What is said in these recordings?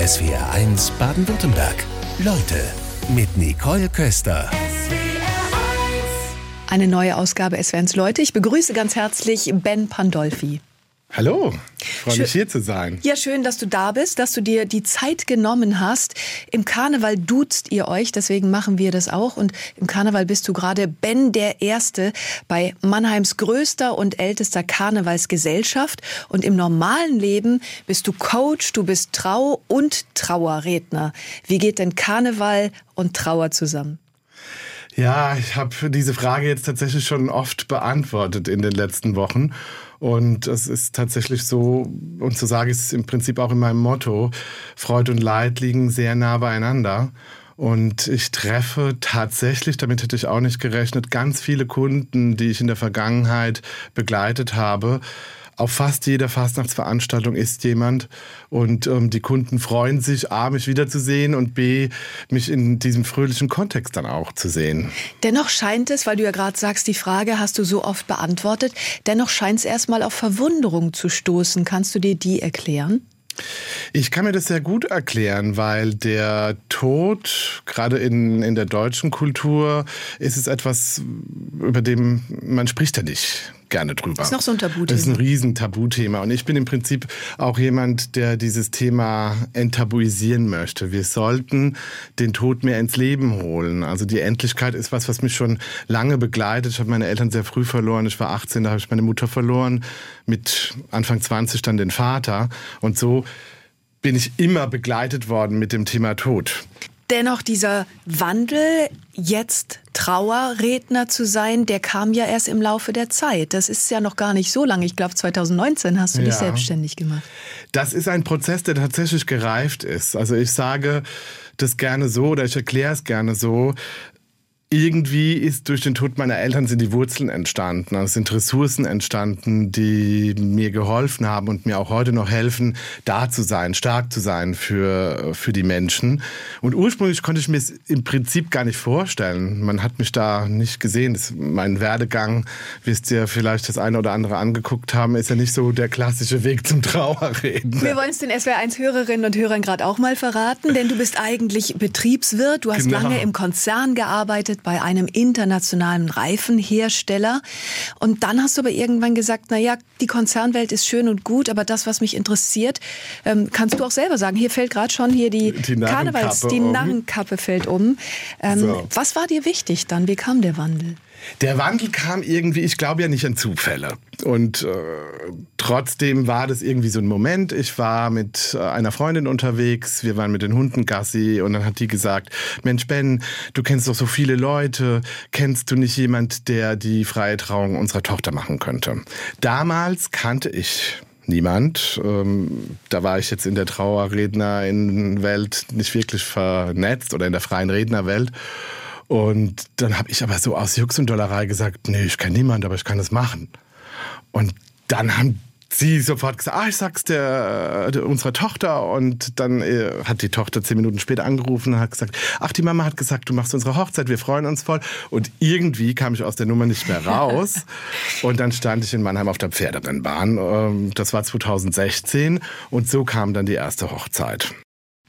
SWR1 Baden-Württemberg. Leute mit Nicole Köster. Eine neue Ausgabe SWRs Leute. Ich begrüße ganz herzlich Ben Pandolfi. Hallo, ich freue mich hier zu sein. Ja, schön, dass du da bist, dass du dir die Zeit genommen hast. Im Karneval duzt ihr euch, deswegen machen wir das auch. Und im Karneval bist du gerade Ben der Erste bei Mannheims größter und ältester Karnevalsgesellschaft. Und im normalen Leben bist du Coach, du bist Trau- und Trauerredner. Wie geht denn Karneval und Trauer zusammen? Ja, ich habe diese Frage jetzt tatsächlich schon oft beantwortet in den letzten Wochen. Und es ist tatsächlich so, und so sage ich es im Prinzip auch in meinem Motto, Freud und Leid liegen sehr nah beieinander. Und ich treffe tatsächlich, damit hätte ich auch nicht gerechnet, ganz viele Kunden, die ich in der Vergangenheit begleitet habe, auf fast jeder Fastnachtsveranstaltung ist jemand und ähm, die Kunden freuen sich, A, mich wiederzusehen und B, mich in diesem fröhlichen Kontext dann auch zu sehen. Dennoch scheint es, weil du ja gerade sagst, die Frage hast du so oft beantwortet, dennoch scheint es erstmal auf Verwunderung zu stoßen. Kannst du dir die erklären? Ich kann mir das sehr gut erklären, weil der Tod, gerade in, in der deutschen Kultur, ist es etwas, über dem man spricht ja nicht gerne drüber. Das ist noch so ein Tabuthema. Das ist ein riesen Tabuthema. Und ich bin im Prinzip auch jemand, der dieses Thema enttabuisieren möchte. Wir sollten den Tod mehr ins Leben holen. Also die Endlichkeit ist was, was mich schon lange begleitet. Ich habe meine Eltern sehr früh verloren. Ich war 18, da habe ich meine Mutter verloren. Mit Anfang 20 dann den Vater. Und so bin ich immer begleitet worden mit dem Thema Tod. Dennoch dieser Wandel, jetzt Trauerredner zu sein, der kam ja erst im Laufe der Zeit. Das ist ja noch gar nicht so lange. Ich glaube, 2019 hast du ja. dich selbstständig gemacht. Das ist ein Prozess, der tatsächlich gereift ist. Also ich sage das gerne so oder ich erkläre es gerne so irgendwie ist durch den Tod meiner Eltern sind die Wurzeln entstanden. Also es sind Ressourcen entstanden, die mir geholfen haben und mir auch heute noch helfen, da zu sein, stark zu sein für, für die Menschen. Und ursprünglich konnte ich mir es im Prinzip gar nicht vorstellen. Man hat mich da nicht gesehen. Das, mein Werdegang, wisst ihr vielleicht das eine oder andere angeguckt haben, ist ja nicht so der klassische Weg zum Trauerreden. Wir wollen es den SWR1-Hörerinnen und Hörern gerade auch mal verraten, denn du bist eigentlich Betriebswirt. Du hast genau. lange im Konzern gearbeitet bei einem internationalen Reifenhersteller. Und dann hast du aber irgendwann gesagt, na ja, die Konzernwelt ist schön und gut, aber das, was mich interessiert, ähm, kannst du auch selber sagen. Hier fällt gerade schon hier die, die Karnevals, die um. Narrenkappe fällt um. Ähm, so. Was war dir wichtig dann? Wie kam der Wandel? Der Wandel kam irgendwie, ich glaube ja nicht an Zufälle. Und äh, trotzdem war das irgendwie so ein Moment. Ich war mit äh, einer Freundin unterwegs, wir waren mit den Hunden Gassi und dann hat die gesagt, Mensch Ben, du kennst doch so viele Leute, kennst du nicht jemand, der die freie Trauung unserer Tochter machen könnte? Damals kannte ich niemand. Ähm, da war ich jetzt in der Trauerrednerwelt nicht wirklich vernetzt oder in der freien Rednerwelt. Und dann habe ich aber so aus Jux und Dollerei gesagt, nee, ich kenne niemand, aber ich kann das machen. Und dann haben sie sofort gesagt, ah, ich sag's der, der unserer Tochter. Und dann äh, hat die Tochter zehn Minuten später angerufen und hat gesagt, ach, die Mama hat gesagt, du machst unsere Hochzeit, wir freuen uns voll. Und irgendwie kam ich aus der Nummer nicht mehr raus. und dann stand ich in Mannheim auf der Pferderennbahn. Ähm, das war 2016. Und so kam dann die erste Hochzeit.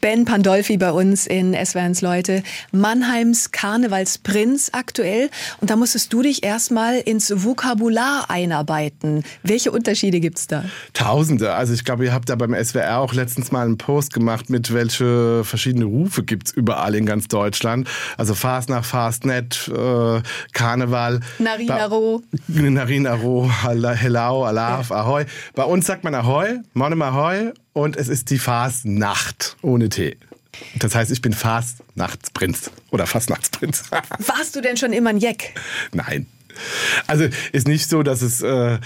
Ben Pandolfi bei uns in SWRs Leute. Mannheims Karnevalsprinz aktuell. Und da musstest du dich erstmal ins Vokabular einarbeiten. Welche Unterschiede gibt's da? Tausende. Also ich glaube, ihr habt da beim SWR auch letztens mal einen Post gemacht, mit welche verschiedene Rufe gibt's überall in ganz Deutschland. Also Fast nach Fastnet, äh, Karneval. Narinaro. Narinaro, Hello, Alaf, ja. Ahoi. Bei uns sagt man Ahoi, Monem Ahoi und es ist die Fastnacht ohne T. Das heißt, ich bin Fastnachtsprinz oder Fastnachtsprinz. Warst du denn schon immer ein Jeck? Nein. Also ist nicht so, dass es äh,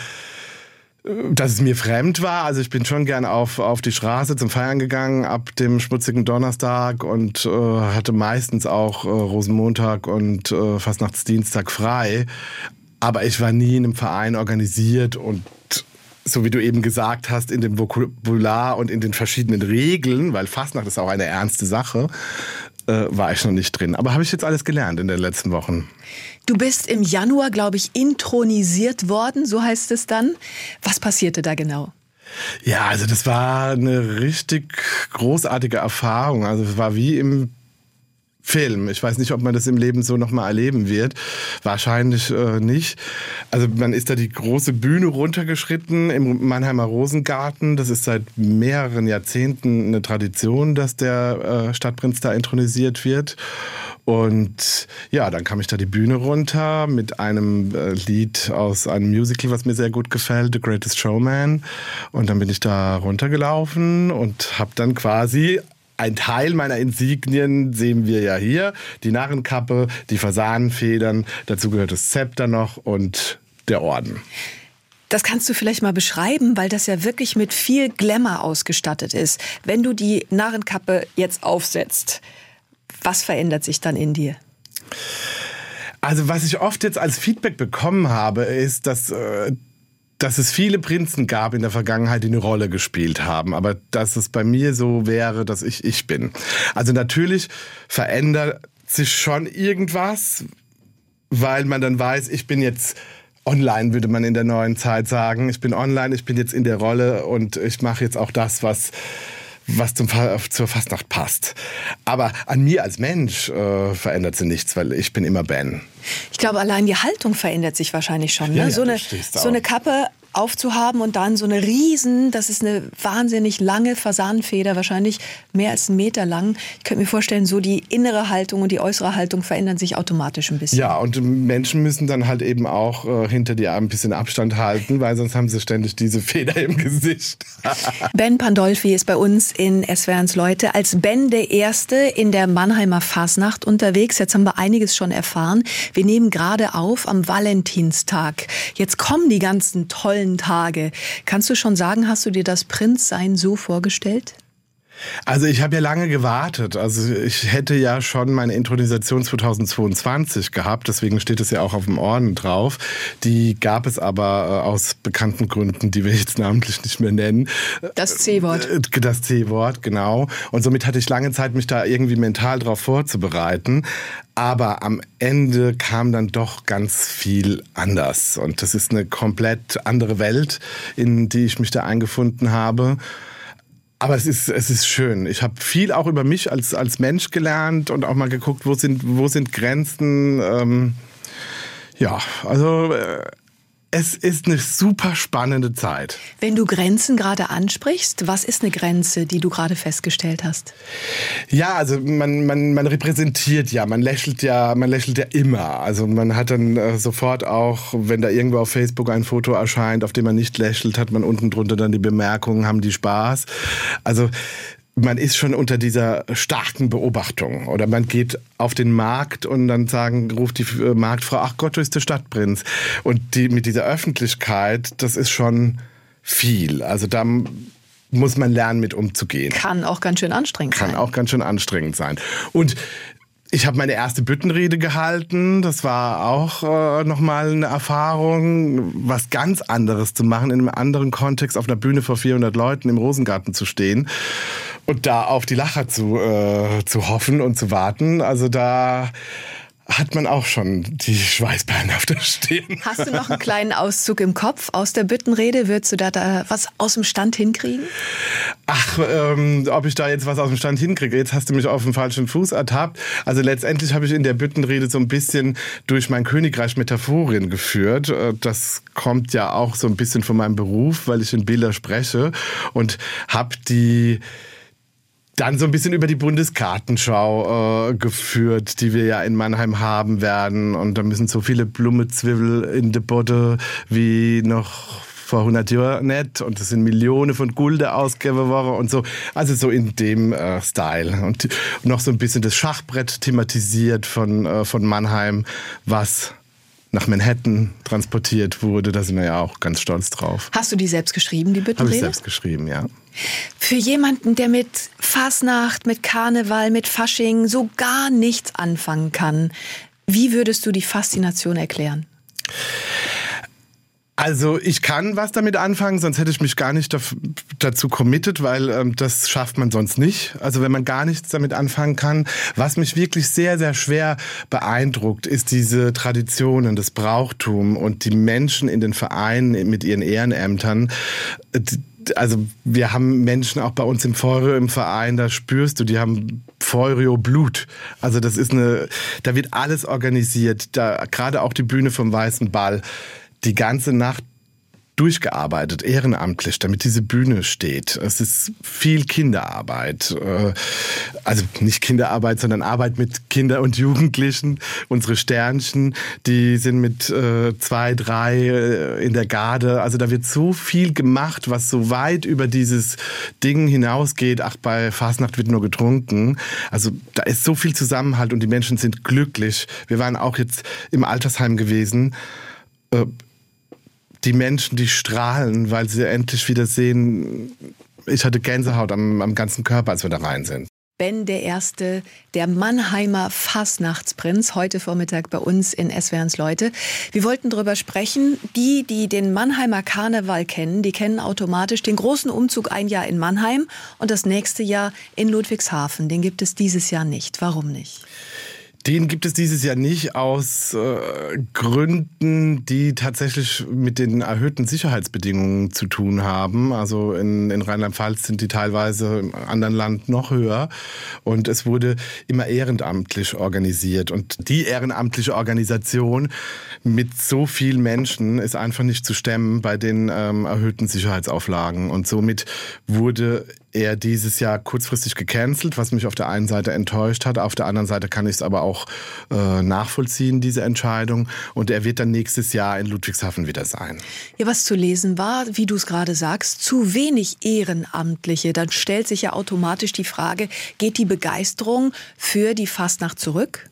dass es mir fremd war. Also ich bin schon gern auf, auf die Straße zum Feiern gegangen ab dem schmutzigen Donnerstag und äh, hatte meistens auch äh, Rosenmontag und äh, Fastnachtsdienstag frei. Aber ich war nie in einem Verein organisiert und so wie du eben gesagt hast, in dem Vokabular und in den verschiedenen Regeln, weil Fastnacht ist auch eine ernste Sache, äh, war ich noch nicht drin. Aber habe ich jetzt alles gelernt in den letzten Wochen. Du bist im Januar, glaube ich, intronisiert worden, so heißt es dann. Was passierte da genau? Ja, also das war eine richtig großartige Erfahrung. Also es war wie im Film. Ich weiß nicht, ob man das im Leben so nochmal erleben wird. Wahrscheinlich äh, nicht. Also man ist da die große Bühne runtergeschritten im Mannheimer Rosengarten. Das ist seit mehreren Jahrzehnten eine Tradition, dass der äh, Stadtprinz da intronisiert wird. Und ja, dann kam ich da die Bühne runter mit einem äh, Lied aus einem Musical, was mir sehr gut gefällt, The Greatest Showman. Und dann bin ich da runtergelaufen und habe dann quasi ein Teil meiner Insignien sehen wir ja hier. Die Narrenkappe, die Fasanenfedern, dazu gehört das Zepter noch und der Orden. Das kannst du vielleicht mal beschreiben, weil das ja wirklich mit viel Glamour ausgestattet ist. Wenn du die Narrenkappe jetzt aufsetzt, was verändert sich dann in dir? Also was ich oft jetzt als Feedback bekommen habe, ist, dass äh, dass es viele Prinzen gab in der Vergangenheit, die eine Rolle gespielt haben, aber dass es bei mir so wäre, dass ich ich bin. Also natürlich verändert sich schon irgendwas, weil man dann weiß, ich bin jetzt online, würde man in der neuen Zeit sagen. Ich bin online, ich bin jetzt in der Rolle und ich mache jetzt auch das, was was zum, zur Fastnacht passt. Aber an mir als Mensch äh, verändert sie nichts, weil ich bin immer Ben. Ich glaube, allein die Haltung verändert sich wahrscheinlich schon. Ne? Ja, ja, so, eine, so eine Kappe aufzuhaben und dann so eine riesen, das ist eine wahnsinnig lange Fasanenfeder, wahrscheinlich mehr als einen Meter lang. Ich könnte mir vorstellen, so die innere Haltung und die äußere Haltung verändern sich automatisch ein bisschen. Ja, und Menschen müssen dann halt eben auch äh, hinter dir ein bisschen Abstand halten, weil sonst haben sie ständig diese Feder im Gesicht. ben Pandolfi ist bei uns in SWRs Leute als Ben der Erste in der Mannheimer Fasnacht unterwegs. Jetzt haben wir einiges schon erfahren. Wir nehmen gerade auf am Valentinstag. Jetzt kommen die ganzen tollen Tage. Kannst du schon sagen, hast du dir das Prinzsein so vorgestellt? Also ich habe ja lange gewartet. Also ich hätte ja schon meine Intronisation 2022 gehabt, deswegen steht es ja auch auf dem Orden drauf. Die gab es aber äh, aus bekannten Gründen, die wir jetzt namentlich nicht mehr nennen. Das C-Wort. Äh, das C-Wort, genau. Und somit hatte ich lange Zeit, mich da irgendwie mental drauf vorzubereiten. Aber am Ende kam dann doch ganz viel anders. Und das ist eine komplett andere Welt, in die ich mich da eingefunden habe. Aber es ist, es ist schön. Ich habe viel auch über mich als, als Mensch gelernt und auch mal geguckt, wo sind, wo sind Grenzen. Ähm, ja, also äh, es ist eine super spannende Zeit. Wenn du Grenzen gerade ansprichst, was ist eine Grenze, die du gerade festgestellt hast? Ja, also man, man, man repräsentiert ja, man lächelt ja, man lächelt ja immer. Also man hat dann äh, sofort auch, wenn da irgendwo auf Facebook ein Foto erscheint, auf dem man nicht lächelt, hat man unten drunter dann die Bemerkungen, haben die Spaß. Also man ist schon unter dieser starken Beobachtung. Oder man geht auf den Markt und dann sagen, ruft die äh, Marktfrau, ach Gott, du bist der Stadtprinz. Und die, mit dieser Öffentlichkeit, das ist schon viel. Also da muss man lernen, mit umzugehen. Kann auch ganz schön anstrengend Kann sein. Kann auch ganz schön anstrengend sein. Und ich habe meine erste Büttenrede gehalten. Das war auch äh, nochmal eine Erfahrung, was ganz anderes zu machen, in einem anderen Kontext auf einer Bühne vor 400 Leuten im Rosengarten zu stehen und da auf die Lacher zu, äh, zu hoffen und zu warten. Also da hat man auch schon die Schweißperlen auf der Stirn. Hast du noch einen kleinen Auszug im Kopf aus der Büttenrede? Würdest du da, da was aus dem Stand hinkriegen? Ach, ähm, ob ich da jetzt was aus dem Stand hinkriege? Jetzt hast du mich auf dem falschen Fuß ertappt. Also letztendlich habe ich in der Büttenrede so ein bisschen durch mein Königreich Metaphorin geführt. Äh, das kommt ja auch so ein bisschen von meinem Beruf, weil ich in Bilder spreche und habe die dann so ein bisschen über die Bundeskartenschau äh, geführt, die wir ja in Mannheim haben werden. Und da müssen so viele Blumezwiebel in der Botte wie noch vor 100 Jahren nicht. Und es sind Millionen von Gulden ausgegeben worden und so. Also so in dem äh, Style. Und noch so ein bisschen das Schachbrett thematisiert von, äh, von Mannheim, was nach Manhattan transportiert wurde. Da sind wir ja auch ganz stolz drauf. Hast du die selbst geschrieben, die Büttenrede? Habe ich selbst geschrieben, ja. Für jemanden, der mit Fasnacht, mit Karneval, mit Fasching so gar nichts anfangen kann, wie würdest du die Faszination erklären? Also ich kann was damit anfangen, sonst hätte ich mich gar nicht dazu committed, weil ähm, das schafft man sonst nicht. Also wenn man gar nichts damit anfangen kann. Was mich wirklich sehr, sehr schwer beeindruckt, ist diese Traditionen, das Brauchtum und die Menschen in den Vereinen mit ihren Ehrenämtern. also wir haben Menschen auch bei uns im Feuer im Verein, da spürst du, die haben Feurio Blut. Also das ist eine, da wird alles organisiert, da gerade auch die Bühne vom Weißen Ball. Die ganze Nacht durchgearbeitet, ehrenamtlich, damit diese Bühne steht. Es ist viel Kinderarbeit. Äh, also nicht Kinderarbeit, sondern Arbeit mit Kindern und Jugendlichen. Unsere Sternchen, die sind mit äh, zwei, drei äh, in der Garde. Also da wird so viel gemacht, was so weit über dieses Ding hinausgeht. Ach, bei Fastnacht wird nur getrunken. Also da ist so viel Zusammenhalt und die Menschen sind glücklich. Wir waren auch jetzt im Altersheim gewesen die Menschen, die strahlen, weil sie endlich wieder sehen, ich hatte Gänsehaut am, am ganzen Körper, als wir da rein sind. Ben der Erste, der Mannheimer Fasnachtsprinz, heute Vormittag bei uns in SWRs Leute. Wir wollten darüber sprechen. Die, die den Mannheimer Karneval kennen, die kennen automatisch den großen Umzug ein Jahr in Mannheim und das nächste Jahr in Ludwigshafen. Den gibt es dieses Jahr nicht. Warum nicht? Den gibt es dieses Jahr nicht aus äh, Gründen, die tatsächlich mit den erhöhten Sicherheitsbedingungen zu tun haben. Also in, in Rheinland-Pfalz sind die teilweise im anderen Land noch höher. Und es wurde immer ehrenamtlich organisiert. Und die ehrenamtliche Organisation mit so vielen Menschen ist einfach nicht zu stemmen bei den ähm, erhöhten Sicherheitsauflagen. Und somit wurde er dieses Jahr kurzfristig gecancelt, was mich auf der einen Seite enttäuscht hat. Auf der anderen Seite kann ich es aber auch äh, nachvollziehen, diese Entscheidung. Und er wird dann nächstes Jahr in Ludwigshafen wieder sein. Ja, was zu lesen war, wie du es gerade sagst, zu wenig Ehrenamtliche. Dann stellt sich ja automatisch die Frage, geht die Begeisterung für die Fastnacht zurück?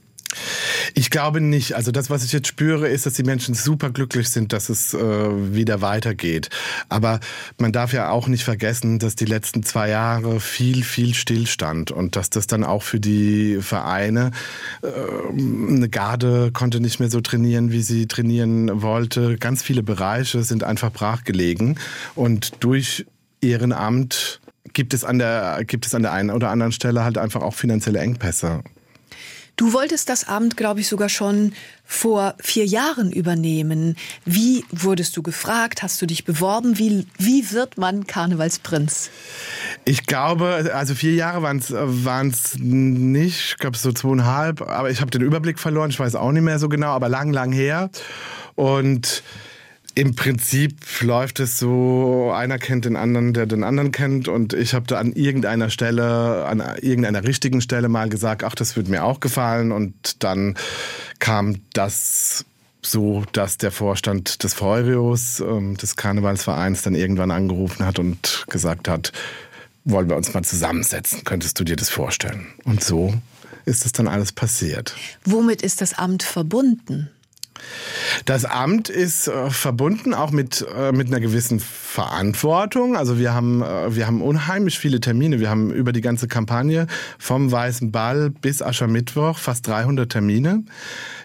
Ich glaube nicht. Also das, was ich jetzt spüre, ist, dass die Menschen super glücklich sind, dass es äh, wieder weitergeht. Aber man darf ja auch nicht vergessen, dass die letzten zwei Jahre viel, viel Stillstand und dass das dann auch für die Vereine äh, eine Garde konnte nicht mehr so trainieren, wie sie trainieren wollte. Ganz viele Bereiche sind einfach brachgelegen und durch Ehrenamt gibt es an der gibt es an der einen oder anderen Stelle halt einfach auch finanzielle Engpässe. Du wolltest das Amt, glaube ich, sogar schon vor vier Jahren übernehmen. Wie wurdest du gefragt? Hast du dich beworben? Wie, wie wird man Karnevalsprinz? Ich glaube, also vier Jahre waren es nicht, ich glaube so zweieinhalb, aber ich habe den Überblick verloren, ich weiß auch nicht mehr so genau, aber lang, lang her. Und im Prinzip läuft es so, einer kennt den anderen, der den anderen kennt und ich habe da an irgendeiner Stelle, an irgendeiner richtigen Stelle mal gesagt, ach, das würde mir auch gefallen und dann kam das so, dass der Vorstand des Feurios, ähm, des Karnevalsvereins, dann irgendwann angerufen hat und gesagt hat, wollen wir uns mal zusammensetzen, könntest du dir das vorstellen? Und so ist es dann alles passiert. Womit ist das Amt verbunden? Das Amt ist äh, verbunden auch mit, äh, mit einer gewissen Verantwortung. Also wir haben, äh, wir haben unheimlich viele Termine. Wir haben über die ganze Kampagne vom Weißen Ball bis Aschermittwoch fast 300 Termine.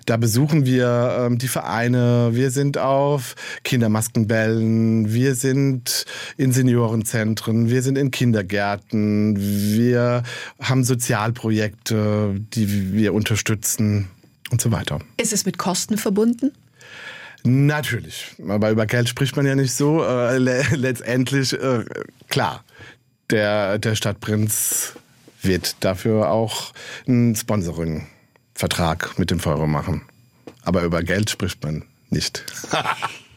Da besuchen wir ähm, die Vereine, wir sind auf Kindermaskenbällen, wir sind in Seniorenzentren, wir sind in Kindergärten, wir haben Sozialprojekte, die wir unterstützen und so weiter. Ist es mit Kosten verbunden? Natürlich, aber über Geld spricht man ja nicht so. Äh, letztendlich, äh, klar, der, der Stadtprinz wird dafür auch einen Sponsoring-Vertrag mit dem Feuer machen. Aber über Geld spricht man nicht.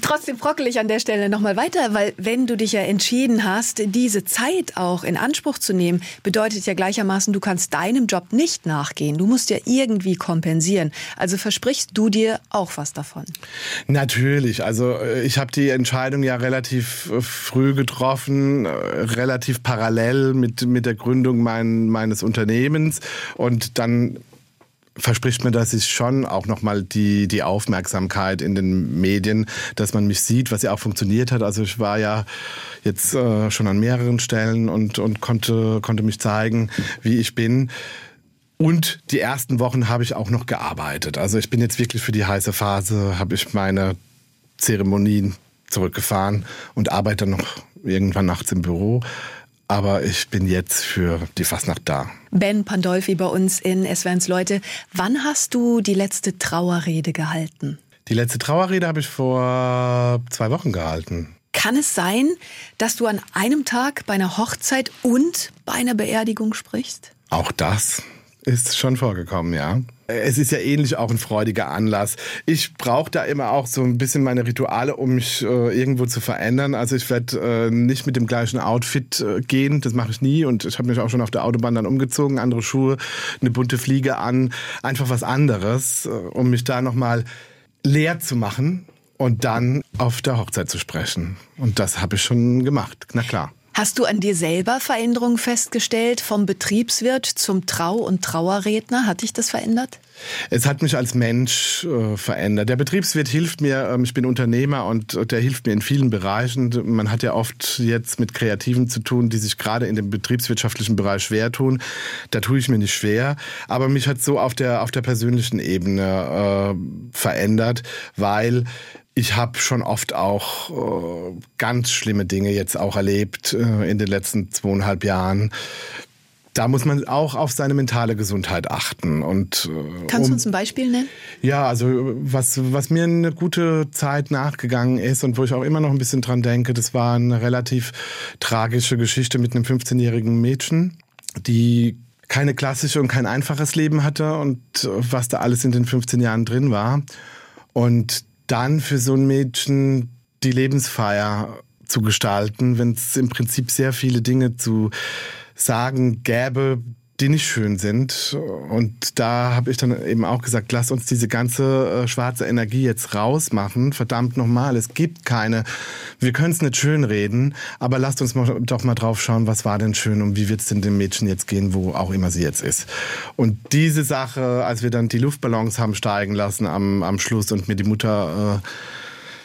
Trotzdem brockel ich an der Stelle nochmal weiter, weil wenn du dich ja entschieden hast, diese Zeit auch in Anspruch zu nehmen, bedeutet ja gleichermaßen, du kannst deinem Job nicht nachgehen. Du musst ja irgendwie kompensieren. Also versprichst du dir auch was davon? Natürlich. Also äh, ich habe die Entscheidung ja relativ äh, früh getroffen, äh, relativ parallel mit, mit der Gründung mein, meines Unternehmens. Und dann verspricht mir das ist schon auch nochmal die, die Aufmerksamkeit in den Medien, dass man mich sieht, was ja auch funktioniert hat. Also ich war ja jetzt äh, schon an mehreren Stellen und, und konnte, konnte mich zeigen, wie ich bin. Und die ersten Wochen habe ich auch noch gearbeitet. Also ich bin jetzt wirklich für die heiße Phase, habe ich meine Zeremonien zurückgefahren und arbeite noch irgendwann nachts im Büro aber ich bin jetzt für die Fastnacht da. Ben Pandolfi bei uns in SWRs Leute. Wann hast du die letzte Trauerrede gehalten? Die letzte Trauerrede habe ich vor zwei Wochen gehalten. Kann es sein, dass du an einem Tag bei einer Hochzeit und bei einer Beerdigung sprichst? Auch das ist schon vorgekommen, ja. Es ist ja ähnlich auch ein freudiger Anlass. Ich brauche da immer auch so ein bisschen meine Rituale, um mich äh, irgendwo zu verändern. Also ich werde äh, nicht mit dem gleichen Outfit äh, gehen, das mache ich nie. Und ich habe mich auch schon auf der Autobahn dann umgezogen, andere Schuhe, eine bunte Fliege an, einfach was anderes, äh, um mich da nochmal leer zu machen und dann auf der Hochzeit zu sprechen. Und das habe ich schon gemacht, na klar. Hast du an dir selber Veränderungen festgestellt, vom Betriebswirt zum Trau- und Trauerredner? Hat dich das verändert? Es hat mich als Mensch äh, verändert. Der Betriebswirt hilft mir, ähm, ich bin Unternehmer und der hilft mir in vielen Bereichen. Man hat ja oft jetzt mit Kreativen zu tun, die sich gerade in dem betriebswirtschaftlichen Bereich schwer tun. Da tue ich mir nicht schwer. Aber mich hat so auf der, auf der persönlichen Ebene äh, verändert, weil ich habe schon oft auch äh, ganz schlimme Dinge jetzt auch erlebt äh, in den letzten zweieinhalb Jahren. Da muss man auch auf seine mentale Gesundheit achten. Und, äh, Kannst du uns ein Beispiel nennen? Ja, also was, was mir eine gute Zeit nachgegangen ist und wo ich auch immer noch ein bisschen dran denke, das war eine relativ tragische Geschichte mit einem 15-jährigen Mädchen, die keine klassische und kein einfaches Leben hatte und äh, was da alles in den 15 Jahren drin war. Und dann für so ein Mädchen die Lebensfeier zu gestalten, wenn es im Prinzip sehr viele Dinge zu sagen gäbe, die nicht schön sind. Und da habe ich dann eben auch gesagt, lass uns diese ganze äh, schwarze Energie jetzt rausmachen. Verdammt nochmal, es gibt keine, wir können es nicht schön reden, aber lasst uns mal, doch mal drauf schauen, was war denn schön und wie wird es denn dem Mädchen jetzt gehen, wo auch immer sie jetzt ist. Und diese Sache, als wir dann die Luftballons haben steigen lassen am, am Schluss und mir die Mutter... Äh,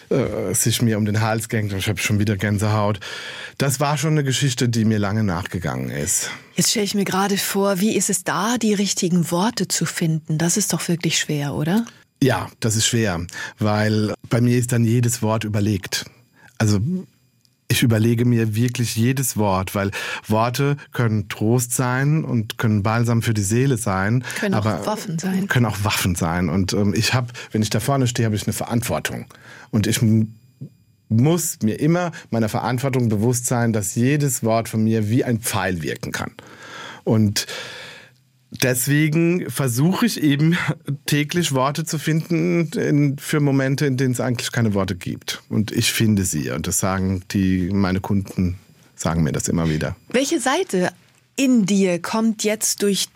äh, sich mir um den Hals gängt und ich habe schon wieder Gänsehaut. Das war schon eine Geschichte, die mir lange nachgegangen ist. Jetzt stelle ich mir gerade vor, wie ist es da, die richtigen Worte zu finden? Das ist doch wirklich schwer, oder? Ja, das ist schwer, weil bei mir ist dann jedes Wort überlegt. Also ich überlege mir wirklich jedes Wort, weil Worte können Trost sein und können Balsam für die Seele sein. Können auch Waffen sein. Können auch Waffen sein. Und ähm, ich habe, wenn ich da vorne stehe, habe ich eine Verantwortung. Und ich muss mir immer meiner Verantwortung bewusst sein, dass jedes Wort von mir wie ein Pfeil wirken kann. Und deswegen versuche ich eben täglich Worte zu finden in, für Momente, in denen es eigentlich keine Worte gibt. Und ich finde sie. Und das sagen die, meine Kunden sagen mir das immer wieder. Welche Seite in dir kommt jetzt durch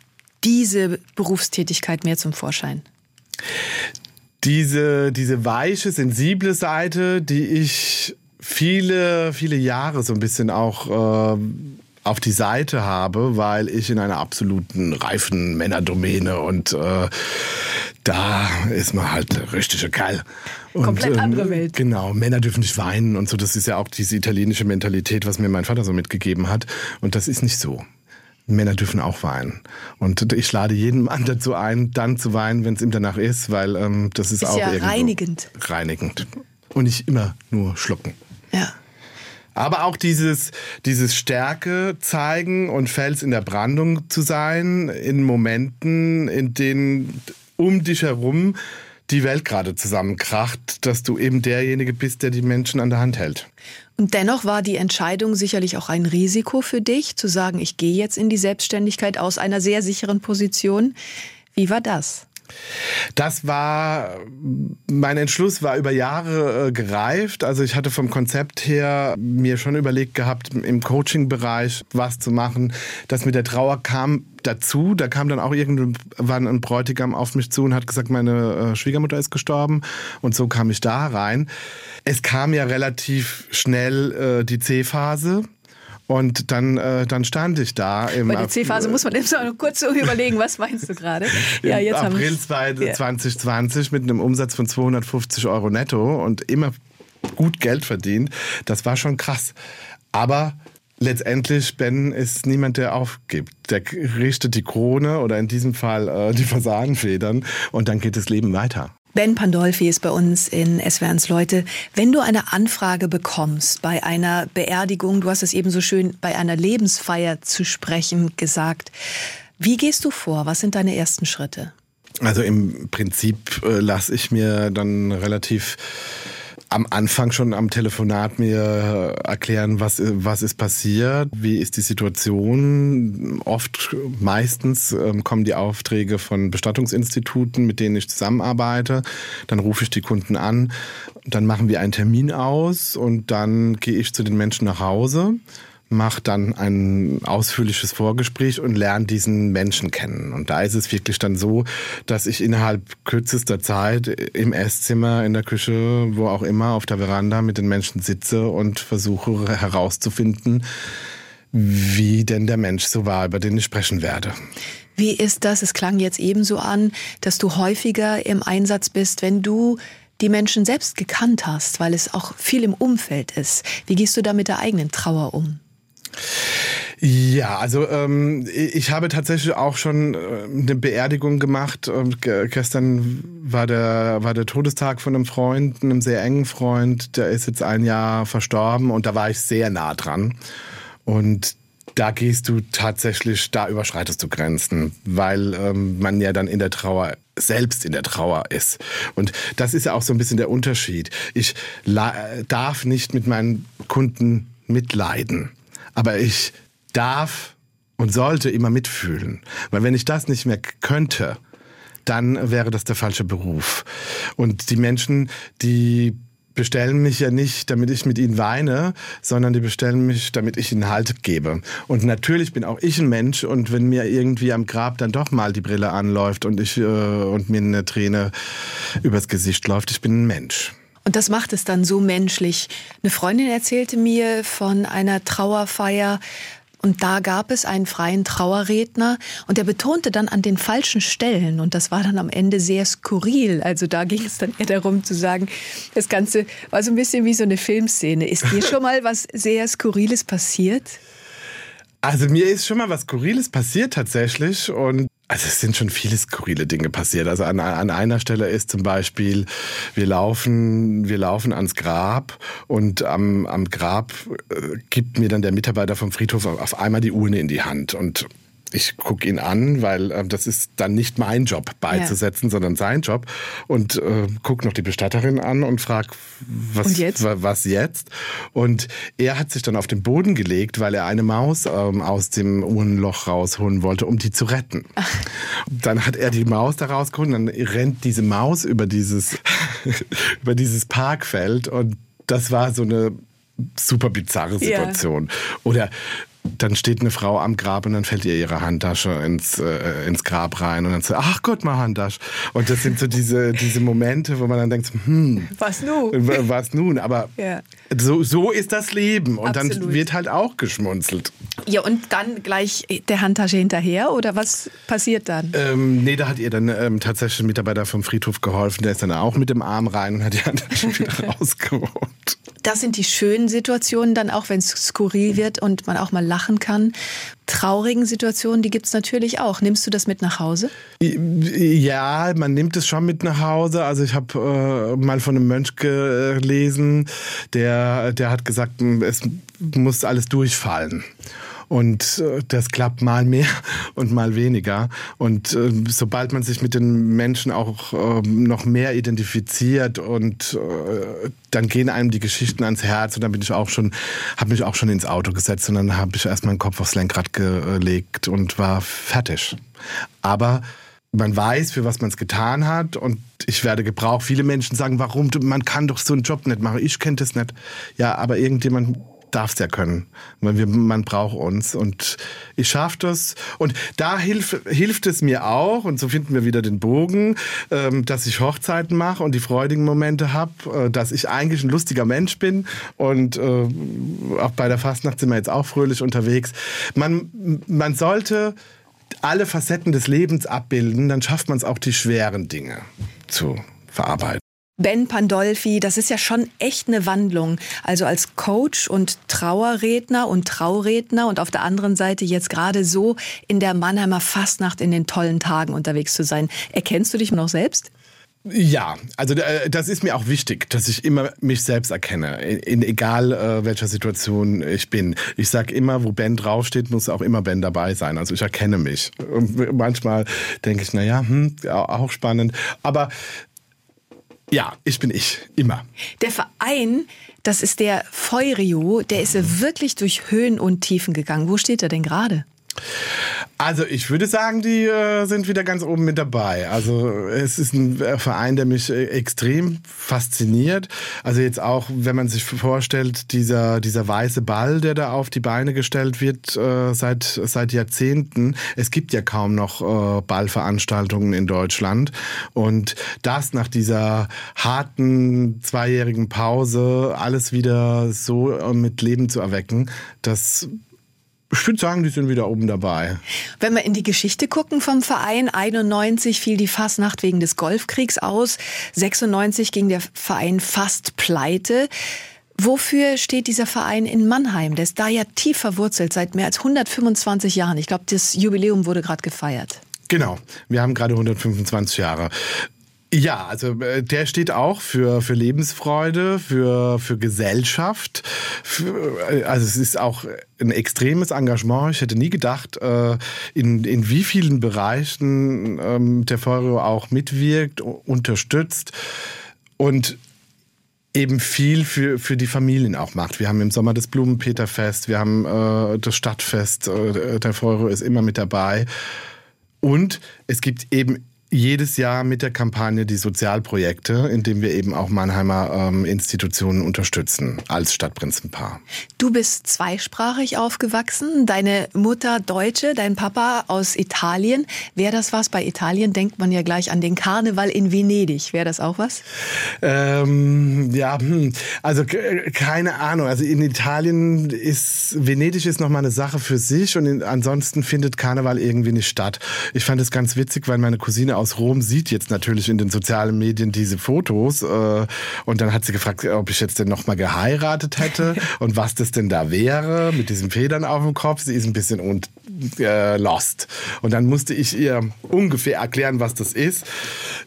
diese Berufstätigkeit mehr zum Vorschein? Diese, diese weiche, sensible Seite, die ich viele, viele Jahre so ein bisschen auch äh, auf die Seite habe, weil ich in einer absoluten reifen Männerdomäne und äh, da ist man halt richtig geil. Und, Komplett ähm, andere Welt. Genau, Männer dürfen nicht weinen und so. Das ist ja auch diese italienische Mentalität, was mir mein Vater so mitgegeben hat. Und das ist nicht so. Männer dürfen auch weinen. Und ich lade jeden Mann dazu ein, dann zu weinen, wenn es ihm danach ist, weil ähm, das ist, ist auch ja reinigend. Reinigend. Und nicht immer nur schlucken. Ja. Aber auch dieses, dieses Stärke zeigen und Fels in der Brandung zu sein in Momenten, in denen um dich herum die Welt gerade zusammenkracht, dass du eben derjenige bist, der die Menschen an der Hand hält. Und dennoch war die Entscheidung sicherlich auch ein Risiko für dich, zu sagen, ich gehe jetzt in die Selbstständigkeit aus einer sehr sicheren Position. Wie war das? Das war, mein Entschluss war über Jahre äh, gereift. Also ich hatte vom Konzept her mir schon überlegt gehabt, im Coaching-Bereich was zu machen. Das mit der Trauer kam dazu. Da kam dann auch irgendwann ein Bräutigam auf mich zu und hat gesagt, meine äh, Schwiegermutter ist gestorben. Und so kam ich da rein. Es kam ja relativ schnell äh, die C-Phase. Und dann, äh, dann stand ich da. Im Bei der C-Phase muss man jetzt noch kurz so überlegen, was meinst du gerade? Ja, jetzt April haben 2020 mit einem Umsatz von 250 Euro netto und immer gut Geld verdient. Das war schon krass. Aber letztendlich, Ben ist niemand, der aufgibt. Der richtet die Krone oder in diesem Fall äh, die Fasanenfedern und dann geht das Leben weiter. Ben Pandolfi ist bei uns in SWRs Leute. Wenn du eine Anfrage bekommst bei einer Beerdigung, du hast es eben so schön bei einer Lebensfeier zu sprechen gesagt, wie gehst du vor? Was sind deine ersten Schritte? Also im Prinzip äh, lasse ich mir dann relativ am Anfang schon am Telefonat mir erklären, was, was ist passiert, wie ist die Situation. Oft, meistens ähm, kommen die Aufträge von Bestattungsinstituten, mit denen ich zusammenarbeite. Dann rufe ich die Kunden an, dann machen wir einen Termin aus und dann gehe ich zu den Menschen nach Hause macht dann ein ausführliches Vorgespräch und lernt diesen Menschen kennen. Und da ist es wirklich dann so, dass ich innerhalb kürzester Zeit im Esszimmer, in der Küche, wo auch immer, auf der Veranda mit den Menschen sitze und versuche herauszufinden, wie denn der Mensch so war, über den ich sprechen werde. Wie ist das? Es klang jetzt ebenso an, dass du häufiger im Einsatz bist, wenn du die Menschen selbst gekannt hast, weil es auch viel im Umfeld ist. Wie gehst du da mit der eigenen Trauer um? Ja, also ähm, ich habe tatsächlich auch schon äh, eine Beerdigung gemacht. Und gestern war der war der Todestag von einem Freund, einem sehr engen Freund. Der ist jetzt ein Jahr verstorben und da war ich sehr nah dran. Und da gehst du tatsächlich, da überschreitest du Grenzen, weil ähm, man ja dann in der Trauer selbst in der Trauer ist. Und das ist ja auch so ein bisschen der Unterschied. Ich darf nicht mit meinen Kunden mitleiden. Aber ich darf und sollte immer mitfühlen. Weil wenn ich das nicht mehr könnte, dann wäre das der falsche Beruf. Und die Menschen, die bestellen mich ja nicht, damit ich mit ihnen weine, sondern die bestellen mich, damit ich ihnen Halt gebe. Und natürlich bin auch ich ein Mensch und wenn mir irgendwie am Grab dann doch mal die Brille anläuft und ich äh, und mir eine Träne übers Gesicht läuft, ich bin ein Mensch. Und das macht es dann so menschlich. Eine Freundin erzählte mir von einer Trauerfeier, und da gab es einen freien Trauerredner und der betonte dann an den falschen Stellen und das war dann am Ende sehr skurril. Also da ging es dann eher darum zu sagen, das Ganze war so ein bisschen wie so eine Filmszene. Ist dir schon mal was sehr Skurriles passiert? Also mir ist schon mal was Skurriles passiert tatsächlich und also es sind schon viele skurrile Dinge passiert. Also an, an einer Stelle ist zum Beispiel, wir laufen, wir laufen ans Grab und am, am Grab äh, gibt mir dann der Mitarbeiter vom Friedhof auf einmal die Urne in die Hand und ich gucke ihn an, weil äh, das ist dann nicht mein Job beizusetzen, ja. sondern sein Job. Und äh, gucke noch die Bestatterin an und frage, was, jetzt? was jetzt? Und er hat sich dann auf den Boden gelegt, weil er eine Maus ähm, aus dem Urnenloch rausholen wollte, um die zu retten. Ach. Dann hat er die Maus da rausgeholt und dann rennt diese Maus über dieses, über dieses Parkfeld und das war so eine super bizarre Situation. Ja. Oder dann steht eine Frau am Grab und dann fällt ihr ihre Handtasche ins, äh, ins Grab rein und dann so, ach Gott, mal Handtasche. Und das sind so diese, diese Momente, wo man dann denkt, hm. Was nun? Was nun? Aber ja. so, so ist das Leben. Und Absolut. dann wird halt auch geschmunzelt. Ja, und dann gleich der Handtasche hinterher oder was passiert dann? Ähm, nee, da hat ihr dann ähm, tatsächlich ein Mitarbeiter vom Friedhof geholfen. Der ist dann auch mit dem Arm rein und hat die Handtasche wieder rausgeholt. Das sind die schönen Situationen, dann auch wenn es skurril wird und man auch mal lachen kann. Traurigen Situationen, die gibt es natürlich auch. Nimmst du das mit nach Hause? Ja, man nimmt es schon mit nach Hause. Also ich habe äh, mal von einem Mönch gelesen, der, der hat gesagt, es muss alles durchfallen. Und äh, das klappt mal mehr und mal weniger. Und äh, sobald man sich mit den Menschen auch äh, noch mehr identifiziert und äh, dann gehen einem die Geschichten ans Herz und dann bin ich auch schon, habe mich auch schon ins Auto gesetzt und dann habe ich erst meinen Kopf aufs Lenkrad gelegt und war fertig. Aber man weiß, für was man es getan hat und ich werde gebraucht. Viele Menschen sagen, warum, man kann doch so einen Job nicht machen. Ich kenne das nicht. Ja, aber irgendjemand darf es ja können. Weil wir, man braucht uns. Und ich schaffe das. Und da hilf, hilft es mir auch, und so finden wir wieder den Bogen, ähm, dass ich Hochzeiten mache und die freudigen Momente habe, äh, dass ich eigentlich ein lustiger Mensch bin. Und äh, auch bei der Fastnacht sind wir jetzt auch fröhlich unterwegs. Man, man sollte alle Facetten des Lebens abbilden, dann schafft man es auch, die schweren Dinge zu verarbeiten. Ben Pandolfi, das ist ja schon echt eine Wandlung. Also als Coach und Trauerredner und Trauredner und auf der anderen Seite jetzt gerade so in der Mannheimer Fastnacht in den tollen Tagen unterwegs zu sein. Erkennst du dich noch selbst? Ja, also äh, das ist mir auch wichtig, dass ich immer mich selbst erkenne, in, egal äh, welcher Situation ich bin. Ich sage immer, wo Ben draufsteht, muss auch immer Ben dabei sein. Also ich erkenne mich. Und manchmal denke ich, naja, hm, auch spannend. Aber Ja, ich bin ich, immer. Der Verein, das ist der Feurio, der ist wirklich durch Höhen und Tiefen gegangen. Wo steht er denn gerade? Also ich würde sagen, die äh, sind wieder ganz oben mit dabei. Also es ist ein äh, Verein, der mich äh, extrem fasziniert. Also jetzt auch, wenn man sich vorstellt, dieser, dieser weiße Ball, der da auf die Beine gestellt wird äh, seit, seit Jahrzehnten. Es gibt ja kaum noch äh, Ballveranstaltungen in Deutschland. Und das nach dieser harten zweijährigen Pause alles wieder so mit Leben zu erwecken, das ich würde sagen, die sind wieder oben dabei. Wenn wir in die Geschichte gucken vom Verein, 91 fiel die Fasnacht wegen des Golfkriegs aus, 96 ging der Verein fast pleite. Wofür steht dieser Verein in Mannheim? Der ist da ja tief verwurzelt seit mehr als 125 Jahren. Ich glaube, das Jubiläum wurde gerade gefeiert. Genau, wir haben gerade 125 Jahre. Ja, also äh, der steht auch für, für Lebensfreude, für, für Gesellschaft. Für, äh, also es ist auch ein extremes Engagement. Ich hätte nie gedacht, äh, in, in wie vielen Bereichen ähm, der Feuerwehr auch mitwirkt, unterstützt und eben viel für, für die Familien auch macht. Wir haben im Sommer das Blumenpeterfest, wir haben das Stadtfest, der Feuerwehr ist immer mit dabei. Und es gibt eben jedes Jahr mit der Kampagne die Sozialprojekte, indem wir eben auch Mannheimer ähm, Institutionen unterstützen als Stadtprinzenpaar. Du bist zweisprachig aufgewachsen, deine Mutter Deutsche, dein Papa aus Italien. Wäre das was? Bei Italien denkt man ja gleich an den Karneval in Venedig. Wäre das auch was? Ähm, ja, hm, also keine Ahnung. Also in Italien ist Venedig ist noch mal eine Sache für sich und in, ansonsten findet Karneval irgendwie nicht statt. Ich fand es ganz witzig, weil meine Cousine aus Rom sieht jetzt natürlich in den sozialen Medien diese Fotos äh, und dann hat sie gefragt, ob ich jetzt denn noch mal geheiratet hätte und was das denn da wäre mit diesen Federn auf dem Kopf. Sie ist ein bisschen und, äh, lost und dann musste ich ihr ungefähr erklären, was das ist.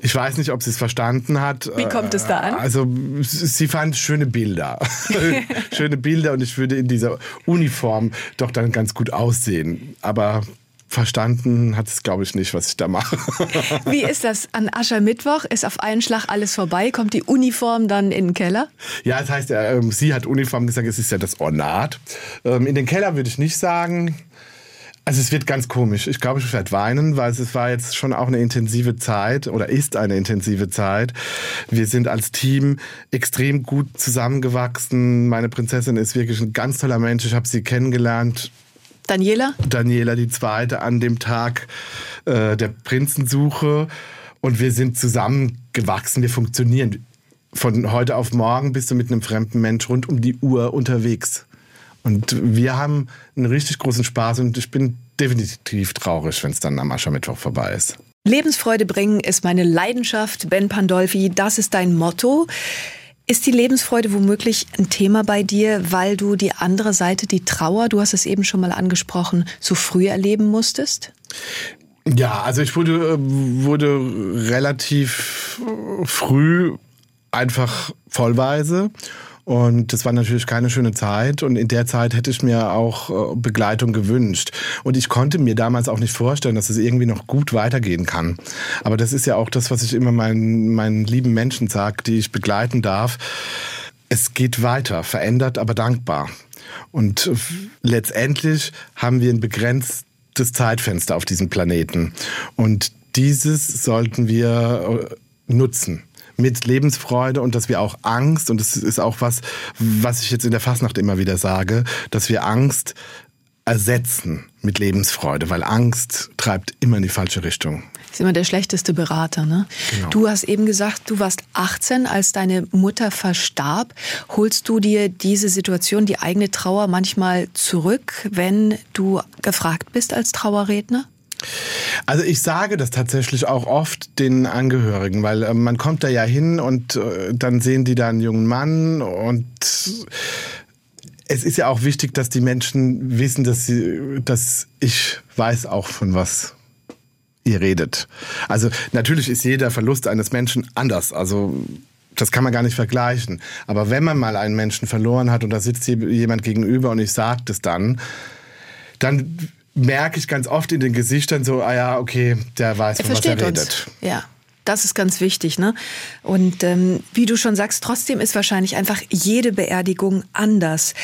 Ich weiß nicht, ob sie es verstanden hat. Wie kommt es da an? Also sie fand schöne Bilder, schöne Bilder und ich würde in dieser Uniform doch dann ganz gut aussehen. Aber verstanden hat es, glaube ich, nicht, was ich da mache. Wie ist das? An Aschermittwoch ist auf einen Schlag alles vorbei? Kommt die Uniform dann in den Keller? Ja, das heißt, äh, sie hat Uniform gesagt, es ist ja das Ornat. Ähm, in den Keller würde ich nicht sagen. Also es wird ganz komisch. Ich glaube, ich werde weinen, weil es war jetzt schon auch eine intensive Zeit oder ist eine intensive Zeit. Wir sind als Team extrem gut zusammengewachsen. Meine Prinzessin ist wirklich ein ganz toller Mensch. Ich habe sie kennengelernt Daniela? Daniela die Zweite an dem Tag äh, der Prinzensuche. Und wir sind zusammengewachsen, wir funktionieren von heute auf morgen bist du mit einem fremden Mensch rund um die Uhr unterwegs. Und wir haben einen richtig großen Spaß und ich bin definitiv traurig, wenn es dann am Aschermittwoch vorbei ist. Lebensfreude bringen ist meine Leidenschaft, Ben Pandolfi, das ist dein Motto. Ist die Lebensfreude womöglich ein Thema bei dir, weil du die andere Seite, die Trauer, du hast es eben schon mal angesprochen, so früh erleben musstest? Ja, also ich wurde, wurde relativ früh einfach vollweise und das war natürlich keine schöne Zeit. Und in der Zeit hätte ich mir auch äh, Begleitung gewünscht. Und ich konnte mir damals auch nicht vorstellen, dass es irgendwie noch gut weitergehen kann. Aber das ist ja auch das, was ich immer meinen, meinen lieben Menschen sage, die ich begleiten darf. Es geht weiter, verändert, aber dankbar. Und letztendlich haben wir ein begrenztes Zeitfenster auf diesem Planeten. Und dieses sollten wir äh, nutzen mit Lebensfreude und dass wir auch Angst, und das ist auch was, was ich jetzt in der Fastnacht immer wieder sage, dass wir Angst ersetzen mit Lebensfreude, weil Angst treibt immer in die falsche Richtung. Das ist immer der schlechteste Berater. Ne? Genau. Du hast eben gesagt, du warst 18, als deine Mutter verstarb. Holst du dir diese Situation, die eigene Trauer manchmal zurück, wenn du gefragt bist als Trauerredner? Also ich sage das tatsächlich auch oft den Angehörigen, weil äh, man kommt da ja hin und äh, dann sehen die da einen jungen Mann und es ist ja auch wichtig, dass die Menschen wissen, dass sie, dass ich weiß auch von was ihr redet. Also natürlich ist jeder Verlust eines Menschen anders. Also das kann man gar nicht vergleichen. Aber wenn man mal einen Menschen verloren hat und da sitzt jemand gegenüber und ich sage das dann, dann merke ich ganz oft in den Gesichtern so, ah ja, okay, der weiß, von was er redet. Uns. Ja. Das ist ganz wichtig, ne? Und ähm, wie du schon sagst, trotzdem ist wahrscheinlich einfach jede Beerdigung anders.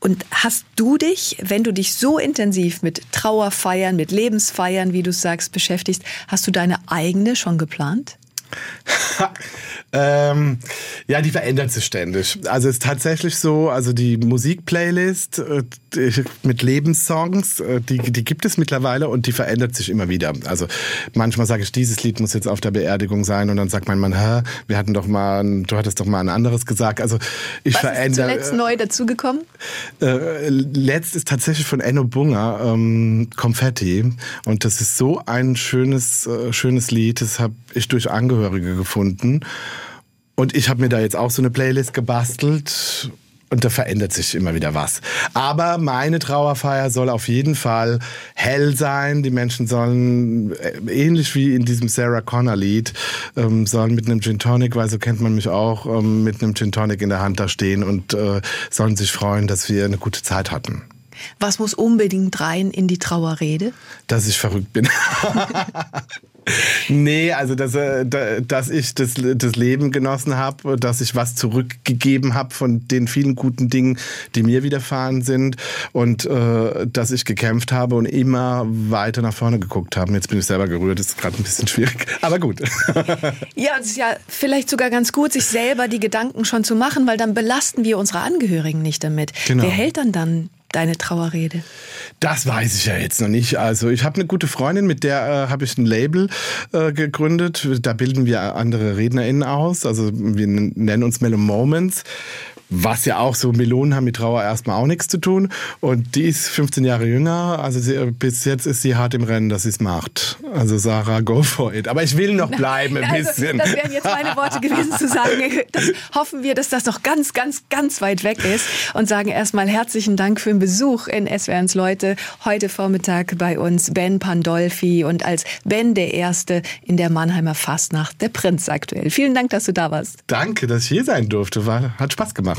Und hast du dich, wenn du dich so intensiv mit Trauerfeiern, mit Lebensfeiern, wie du sagst, beschäftigst, hast du deine eigene schon geplant? ähm, ja, die verändert sich ständig. Also es ist tatsächlich so, also die Musikplaylist äh, mit Lebenssongs, äh, die, die gibt es mittlerweile und die verändert sich immer wieder. Also manchmal sage ich, dieses Lied muss jetzt auf der Beerdigung sein und dann sagt mein Mann, Hä, wir hatten doch mal, du hattest doch mal ein anderes gesagt. Also ich Was verändere. Ist zuletzt äh, neu dazugekommen? Äh, letzt ist tatsächlich von Enno Bunger ähm, Konfetti und das ist so ein schönes, äh, schönes Lied. Das habe ich durch Angehörige gefunden. Und ich habe mir da jetzt auch so eine Playlist gebastelt und da verändert sich immer wieder was. Aber meine Trauerfeier soll auf jeden Fall hell sein. Die Menschen sollen, äh, ähnlich wie in diesem Sarah Connor Lied, ähm, sollen mit einem Gin Tonic, weil so kennt man mich auch, ähm, mit einem Gin Tonic in der Hand da stehen und äh, sollen sich freuen, dass wir eine gute Zeit hatten. Was muss unbedingt rein in die Trauerrede? Dass ich verrückt bin. nee, also dass, äh, dass ich das, das Leben genossen habe, dass ich was zurückgegeben habe von den vielen guten Dingen, die mir widerfahren sind und äh, dass ich gekämpft habe und immer weiter nach vorne geguckt habe. Jetzt bin ich selber gerührt, das ist gerade ein bisschen schwierig, aber gut. ja, es ist ja vielleicht sogar ganz gut, sich selber die Gedanken schon zu machen, weil dann belasten wir unsere Angehörigen nicht damit. Genau. Wer hält dann dann deine Trauerrede? Das weiß ich ja jetzt noch nicht. Also ich habe eine gute Freundin, mit der äh, habe ich ein Label äh, gegründet. Da bilden wir andere RednerInnen aus. Also wir nennen uns Mellow Moments was ja auch so Melonen haben mit Trauer erstmal auch nichts zu tun. Und die ist 15 Jahre jünger. Also sie, bis jetzt ist sie hart im Rennen, dass sie es macht. Also Sarah, go for it. Aber ich will noch bleiben ein also, bisschen. Das wären jetzt meine Worte gewesen zu sagen. Das hoffen wir, dass das noch ganz, ganz, ganz weit weg ist. Und sagen erstmal herzlichen Dank für den Besuch in SWRs Leute. Heute Vormittag bei uns Ben Pandolfi und als Ben der Erste in der Mannheimer Fastnacht, der Prinz aktuell. Vielen Dank, dass du da warst. Danke, dass ich hier sein durfte. War, hat Spaß gemacht.